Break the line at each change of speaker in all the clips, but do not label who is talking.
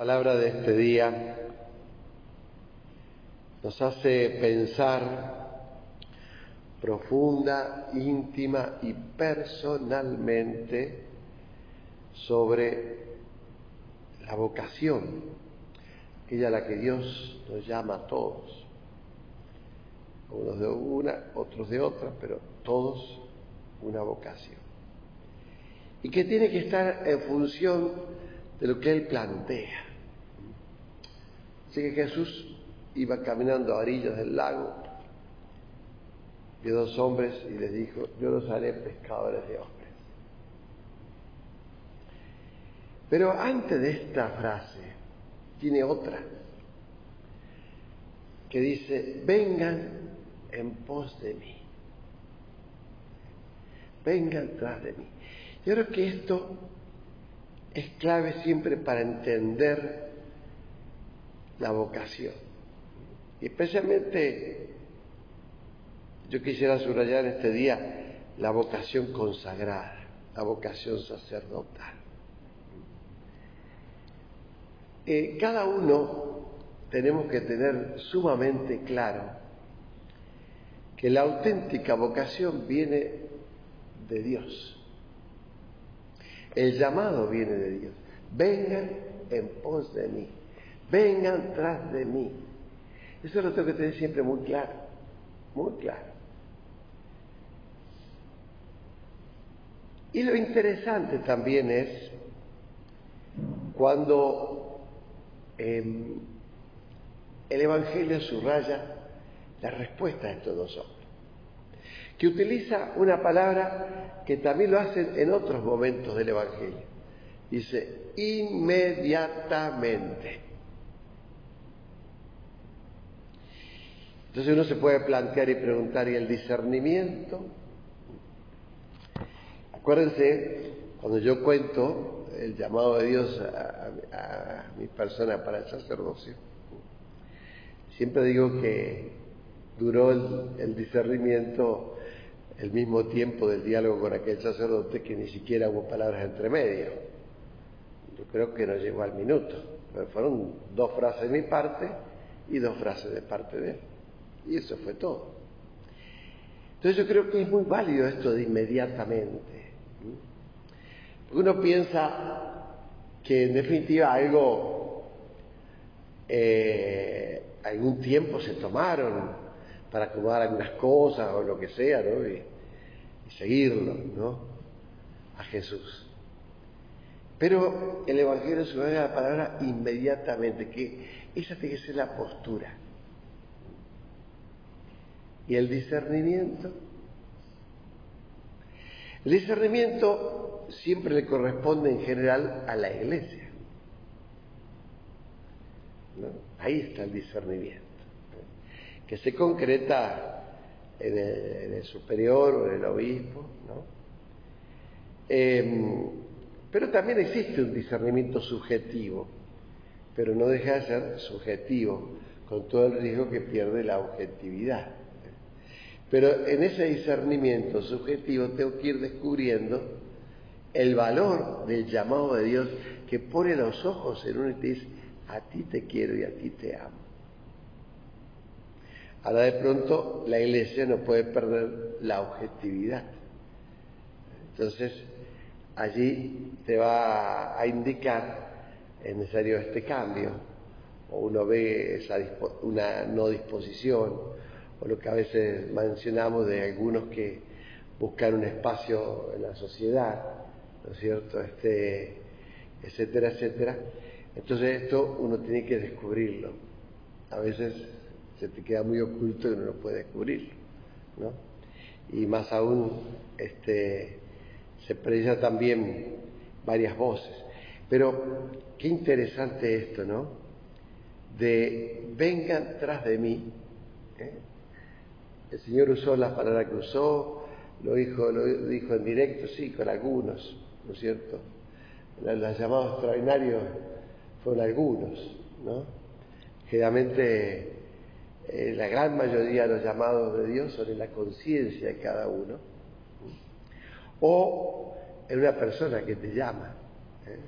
palabra de este día nos hace pensar profunda, íntima y personalmente sobre la vocación, aquella a la que Dios nos llama a todos, unos de una, otros de otra, pero todos una vocación. Y que tiene que estar en función de lo que Él plantea. Así que Jesús iba caminando a orillas del lago, vio dos hombres y les dijo, yo los haré pescadores de hombres. Pero antes de esta frase tiene otra que dice, vengan en pos de mí, vengan tras de mí. Yo creo que esto es clave siempre para entender la vocación. Y especialmente yo quisiera subrayar este día la vocación consagrada, la vocación sacerdotal. Eh, cada uno tenemos que tener sumamente claro que la auténtica vocación viene de Dios. El llamado viene de Dios. Vengan en pos de mí. Vengan tras de mí. Eso lo tengo que tener siempre muy claro. Muy claro. Y lo interesante también es cuando eh, el Evangelio subraya la respuesta a estos dos hombres, que utiliza una palabra que también lo hacen en otros momentos del Evangelio. Dice, inmediatamente. Entonces uno se puede plantear y preguntar, ¿y el discernimiento? Acuérdense, cuando yo cuento el llamado de Dios a, a, a mi persona para el sacerdocio, siempre digo que duró el, el, discernimiento el mismo tiempo del diálogo con aquel sacerdote que ni siquiera hubo palabras entre medio. Yo creo que no llegó al minuto, pero fueron dos frases de mi parte y dos frases de parte de él. Y eso fue todo. Entonces yo creo que es muy válido esto de inmediatamente. Uno piensa que en definitiva algo, eh, algún tiempo se tomaron para acomodar algunas cosas o lo que sea, ¿no? Y, seguirlo, ¿no? A Jesús. Pero el Evangelio se da la palabra inmediatamente, que esa tiene que ser la postura. Y el discernimiento. El discernimiento siempre le corresponde en general a la iglesia. ¿no? Ahí está el discernimiento, que se concreta en el, superior o en el obispo. ¿no? Eh, pero también existe un discernimiento subjetivo, pero no deja de ser subjetivo, con todo el riesgo que pierde la objetividad. Pero en ese discernimiento subjetivo tengo que ir descubriendo el valor del llamado de Dios que pone los ojos en uno y te dice, a ti te quiero y a ti te amo. Ahora de pronto la iglesia no puede perder la objetividad. Entonces allí te va a indicar es necesario este cambio, o uno ve esa una no disposición, o lo que a veces mencionamos de algunos que buscan un espacio en la sociedad, ¿no es cierto? Este, etcétera, etcétera. Entonces esto uno tiene que descubrirlo. A veces se te queda muy oculto y uno no puede descubrirlo, ¿no? y más aún este, se precisa también varias voces. Pero qué interesante esto, ¿no? De vengan tras de mí. ¿eh? El Señor usó las palabras que usó, lo dijo, lo dijo en directo, sí, con algunos, ¿no es cierto? Los llamados extraordinarios fueron algunos, ¿no? Generalmente eh, la gran mayoría de los llamados de Dios son en la conciencia de cada uno, o en una persona que te llama, ¿eh?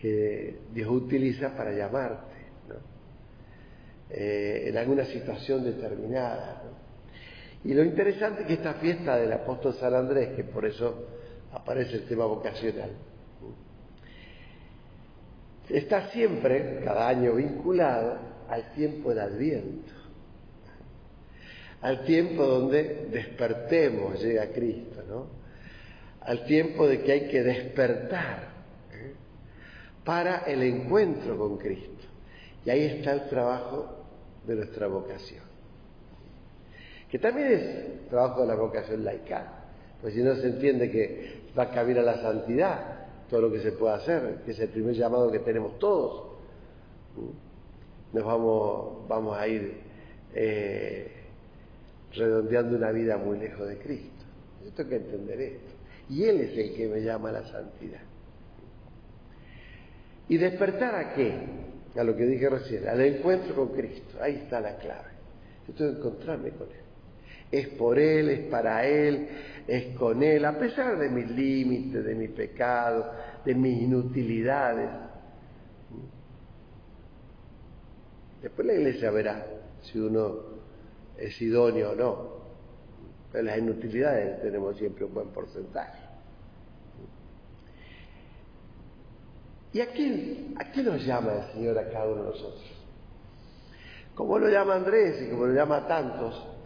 que Dios utiliza para llamarte, ¿no? Eh, en alguna situación determinada. Y lo interesante es que esta fiesta del apóstol San Andrés, que por eso aparece el tema vocacional, está siempre, cada año, vinculado al tiempo del Adviento, al tiempo donde despertemos, llega Cristo, ¿no? Al tiempo de que hay que despertar ¿eh? para el encuentro con Cristo. Y ahí está el trabajo de nuestra vocación. Que también es trabajo de la vocación laical, pues si no se entiende que va a cabir a la santidad todo lo que se puede hacer, que es el primer llamado que tenemos todos nos vamos, vamos a ir eh, redondeando una vida muy lejos de Cristo. Yo tengo que entender esto. Y Él es el que me llama a la santidad. ¿Y despertar a qué? A lo que dije recién, al encuentro con Cristo. Ahí está la clave. Yo tengo que encontrarme con Él. Es por Él, es para Él, es con Él, a pesar de mis límites, de mi pecado, de mis inutilidades. Después la iglesia verá si uno es idóneo o no. Pero las inutilidades tenemos siempre un buen porcentaje. ¿Y a quién, a quién nos llama el Señor a cada uno de nosotros? Como lo llama Andrés y como lo llama tantos,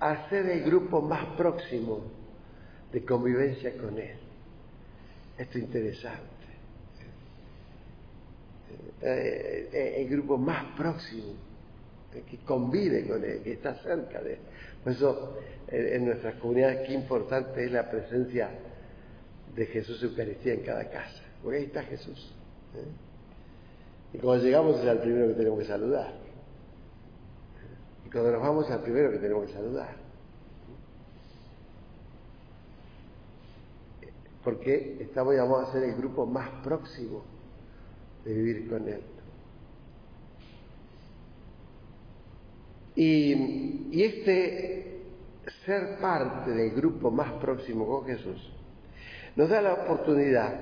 a ser el grupo más próximo de convivencia con Él. Esto es interesante. Eh, eh, el grupo más próximo, que convive con él, que está cerca de él. Por eso en, nuestras comunidades qué importante es la presencia de Jesús Eucaristía en cada casa, porque ahí está Jesús. ¿eh? Y cuando llegamos es al primero que tenemos que saludar. Y cuando nos vamos al primero que tenemos que saludar. Porque estamos llamados a ser el grupo más próximo de vivir con Él. Y, este ser parte del grupo más próximo con Jesús nos da la oportunidad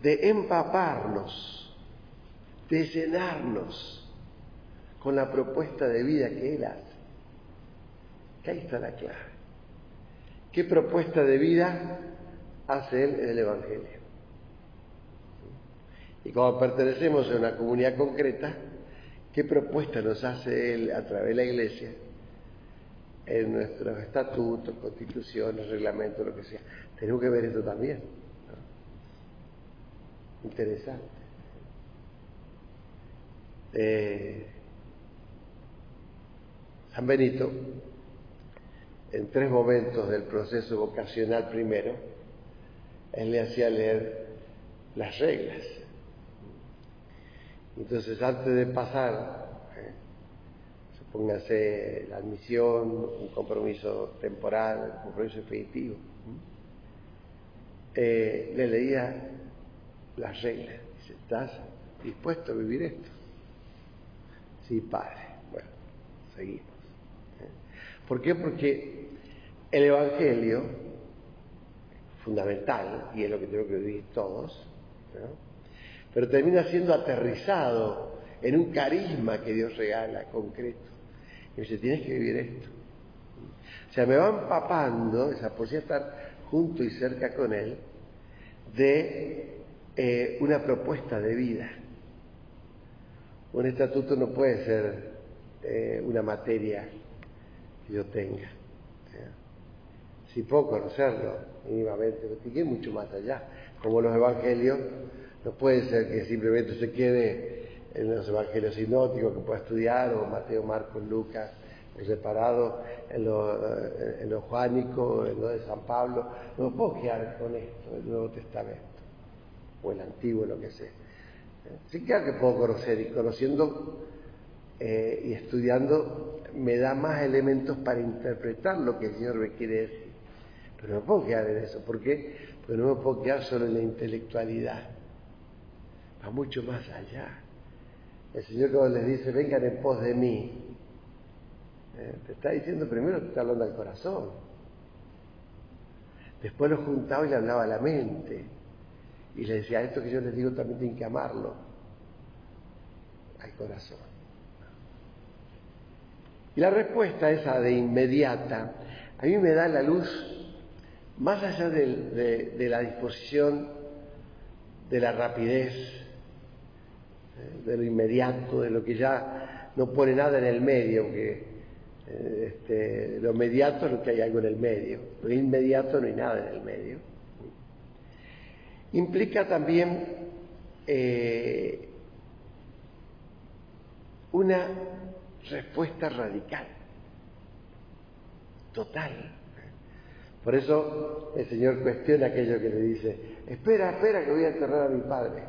de empaparnos, de llenarnos con la propuesta de vida que Él hace. Que ahí está la clave. ¿Qué propuesta de vida hace Él en el Evangelio? Y como pertenecemos a una comunidad concreta, ¿qué propuesta nos hace Él a través de la Iglesia? En nuestros estatutos, constituciones, reglamentos, lo que sea. Tenemos que ver esto también. Interesante. Eh, San Benito, en tres momentos del proceso vocacional primero, él le hacía leer las reglas entonces, antes de pasar, eh, supóngase la admisión, un compromiso temporal, un compromiso definitivo, eh, le leía las reglas. Dice, ¿estás dispuesto a vivir esto? Sí, padre. Bueno, seguimos. ¿Por qué? Porque el Evangelio, fundamental, y es lo que tenemos que vivir todos, pero termina siendo aterrizado en un carisma que Dios regala concreto. Y me dice, tienes que vivir esto. O sea, me va empapando, esa posibilidad estar junto y cerca con Él, de eh, una propuesta de vida. Un estatuto no puede ser eh, una materia que yo tenga. Si puedo conocerlo mínimamente, pero mucho más allá, como los evangelios no puede ser que simplemente se quede en los evangelios sinóticos que pueda estudiar, o Mateo, Marcos, Lucas, separado en lo, en lo juánico, en lo de San Pablo. No puedo quedar con esto, el Nuevo Testamento, o el Antiguo, lo que sea. Sí, claro que puedo conocer, y conociendo eh, y estudiando me da más elementos para interpretar lo que el Señor me quiere decir. Pero no me puedo quedar en eso. ¿Por qué? Porque no me puedo quedar solo en la intelectualidad. Va mucho más allá. El Señor cuando les dice, vengan en pos de mí, eh, te está diciendo primero, te está hablando al corazón. Después lo juntaba y le hablaba a la mente. Y le decía, esto que yo les digo también tienen que amarlo al corazón. Y la respuesta esa de inmediata, a mí me da la luz, más allá de, la disposición, de la rapidez, de lo inmediato, de lo que ya no pone nada en el medio, que eh, este, lo inmediato es lo que hay algo en el medio, lo inmediato no hay nada en el medio. Implica también eh, una respuesta radical, total. Por eso el Señor cuestiona aquello que le dice, espera, espera que voy a enterrar a mi padre.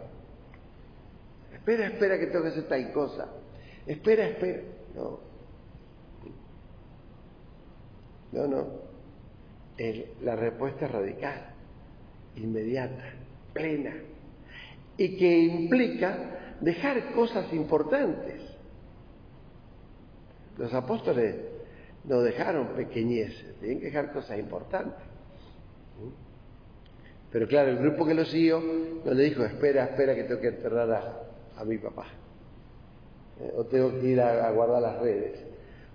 Espera, espera que tengo que hacer tal cosa. Espera, espera. No, no, no. la respuesta es radical, inmediata, plena, y que implica dejar cosas importantes. Los apóstoles no dejaron pequeñeces, tienen que dejar cosas importantes. Pero claro, el grupo que lo siguió no le dijo, espera, espera que tengo que enterrar a, mi papá. Eh, o tengo que ir a guardar las redes.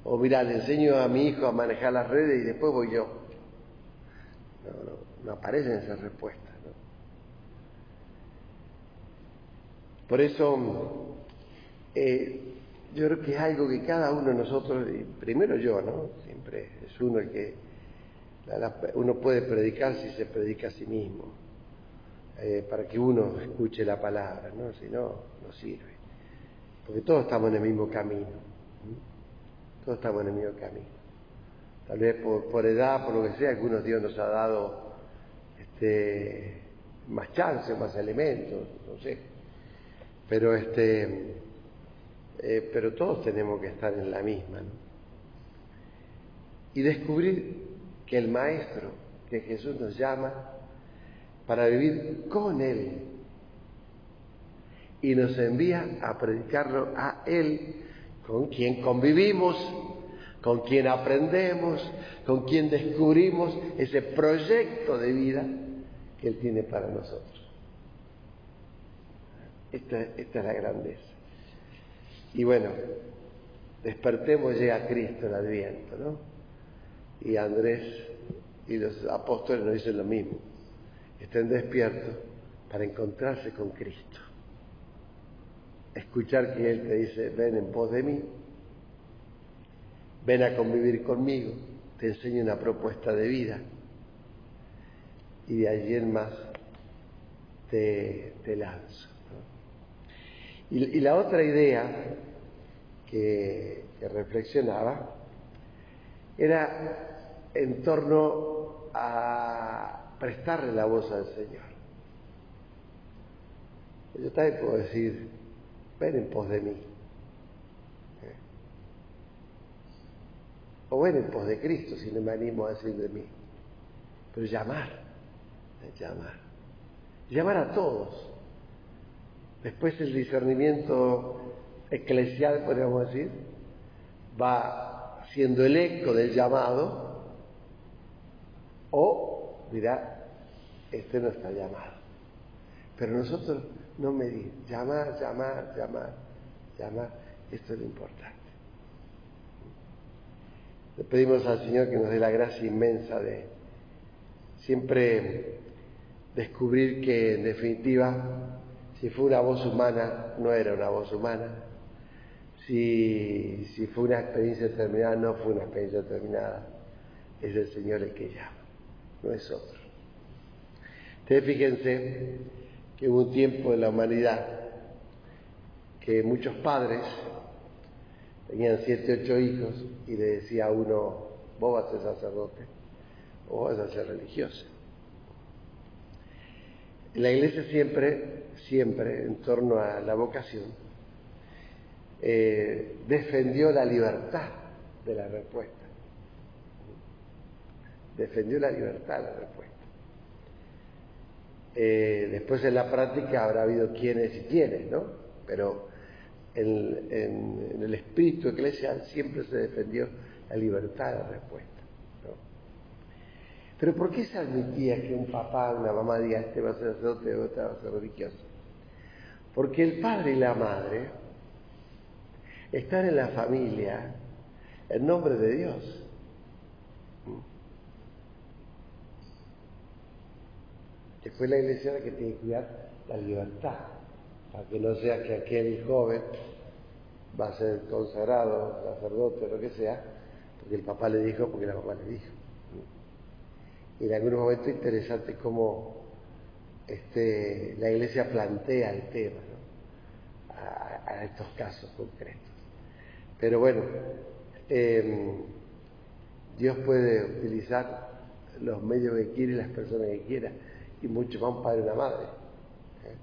O mira, le enseño a mi hijo a manejar las redes y después voy yo. No, aparecen esas respuestas. Por eso, eh, yo creo que es algo que cada uno de nosotros, primero yo, ¿no? Siempre es uno el que, uno puede predicar si se predica a sí mismo, eh, para que uno escuche la palabra, ¿no? Si no, no sirve. Porque todos estamos en el mismo camino. Todos estamos en el mismo camino. Tal vez por, edad, por lo que sea, algunos Dios nos ha dado este, más chance, más elementos, no sé. Pero este, eh, pero todos tenemos que estar en la misma, ¿no? Y descubrir que el Maestro, que Jesús nos llama para vivir con Él y nos envía a predicarlo a Él con quien convivimos, con quien aprendemos, con quien descubrimos ese proyecto de vida que Él tiene para nosotros. Esta, es la grandeza. Y bueno, despertemos ya a Cristo el Adviento, ¿no? Y Andrés y los apóstoles nos dicen lo mismo. Estén despiertos para encontrarse con Cristo escuchar que Él te dice, ven en pos de mí, ven a convivir conmigo, te enseño una propuesta de vida y de allí en más te, lanzo. Y, la otra idea que, reflexionaba era en torno a prestarle la voz al Señor. Yo también puedo decir, ven en pos de mí. O ven en pos de Cristo, si no me animo a decir de mí. Pero llamar, llamar. Llamar a todos. Después el discernimiento eclesial, podríamos decir, va siendo el eco del llamado, o dirá, este no está llamado. Pero nosotros no medir, llamar, llamar, llamar, llamar, esto es lo importante. Le pedimos al Señor que nos dé la gracia inmensa de siempre descubrir que en definitiva, si fue una voz humana, no era una voz humana. Si, si fue una experiencia determinada, no fue una experiencia determinada. Es el Señor el que llama, no es otro. Ustedes fíjense que hubo un tiempo en la humanidad que muchos padres tenían siete, ocho hijos y le decía a uno, vos vas a ser sacerdote o vas a ser religiosa. La iglesia siempre, siempre, en torno a la vocación, eh, defendió la libertad de la respuesta. Defendió la libertad de la respuesta. Eh, después en la práctica habrá habido quienes y quienes, ¿no? Pero en, en, el espíritu eclesial siempre se defendió la libertad de la respuesta. Pero ¿por qué se admitía que un papá, una mamá diga, este va a ser sacerdote, este va a ser religioso? Porque el padre y la madre están en la familia en nombre de Dios. Después la iglesia la que tiene que cuidar la libertad, para que no sea que aquel joven va a ser consagrado, sacerdote, lo que sea, porque el papá le dijo, porque la mamá le dijo. Y en algún momento interesante cómo este, la iglesia plantea el tema a, estos casos concretos. Pero bueno, em, Dios puede utilizar los medios que quiere y las personas que quiera, y mucho más un padre y una madre. ¿eh?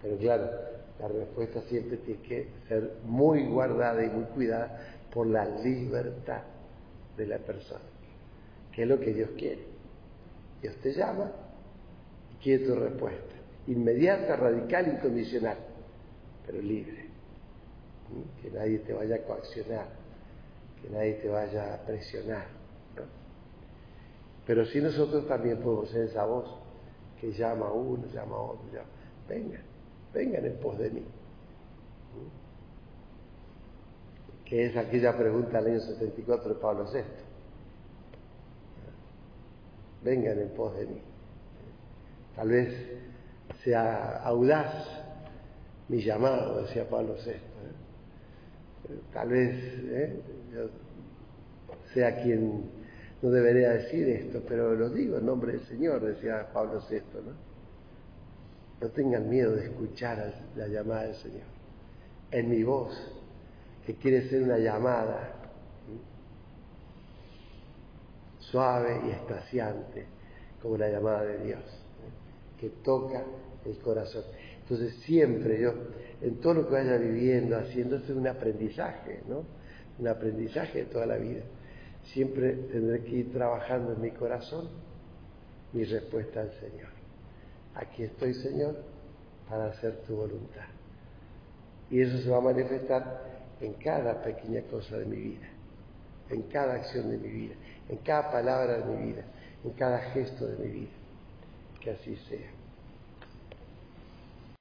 Pero claro, la respuesta siempre tiene que ser muy guardada y muy cuidada por la libertad de la persona, que es lo que Dios quiere. Dios te llama y quiere tu respuesta. Inmediata, radical, incondicional, pero libre. Que nadie te vaya a coaccionar, que nadie te vaya a presionar. Pero si nosotros también podemos ser esa voz que llama a uno, llama a otro, llama. vengan, vengan en pos de mí. Que es aquella pregunta del año 74 de Pablo VI vengan en pos de mí. Tal vez sea audaz mi llamado, decía Pablo VI. ¿eh? Tal vez ¿eh? sea quien no debería decir esto, pero lo digo en nombre del Señor, decía Pablo VI. ¿no? No tengan miedo de escuchar la llamada del Señor. En mi voz, que quiere ser una llamada suave y espaciante, como la llamada de Dios, ¿eh? que toca el corazón. Entonces siempre yo, en todo lo que vaya viviendo, haciendo, es un aprendizaje, ¿no? Un aprendizaje de toda la vida. Siempre tendré que ir trabajando en mi corazón mi respuesta al Señor. Aquí estoy, Señor, para hacer tu voluntad. Y eso se va a manifestar en cada pequeña cosa de mi vida, en cada acción de mi vida en cada palabra de mi vida, en cada gesto de mi vida. Que así sea.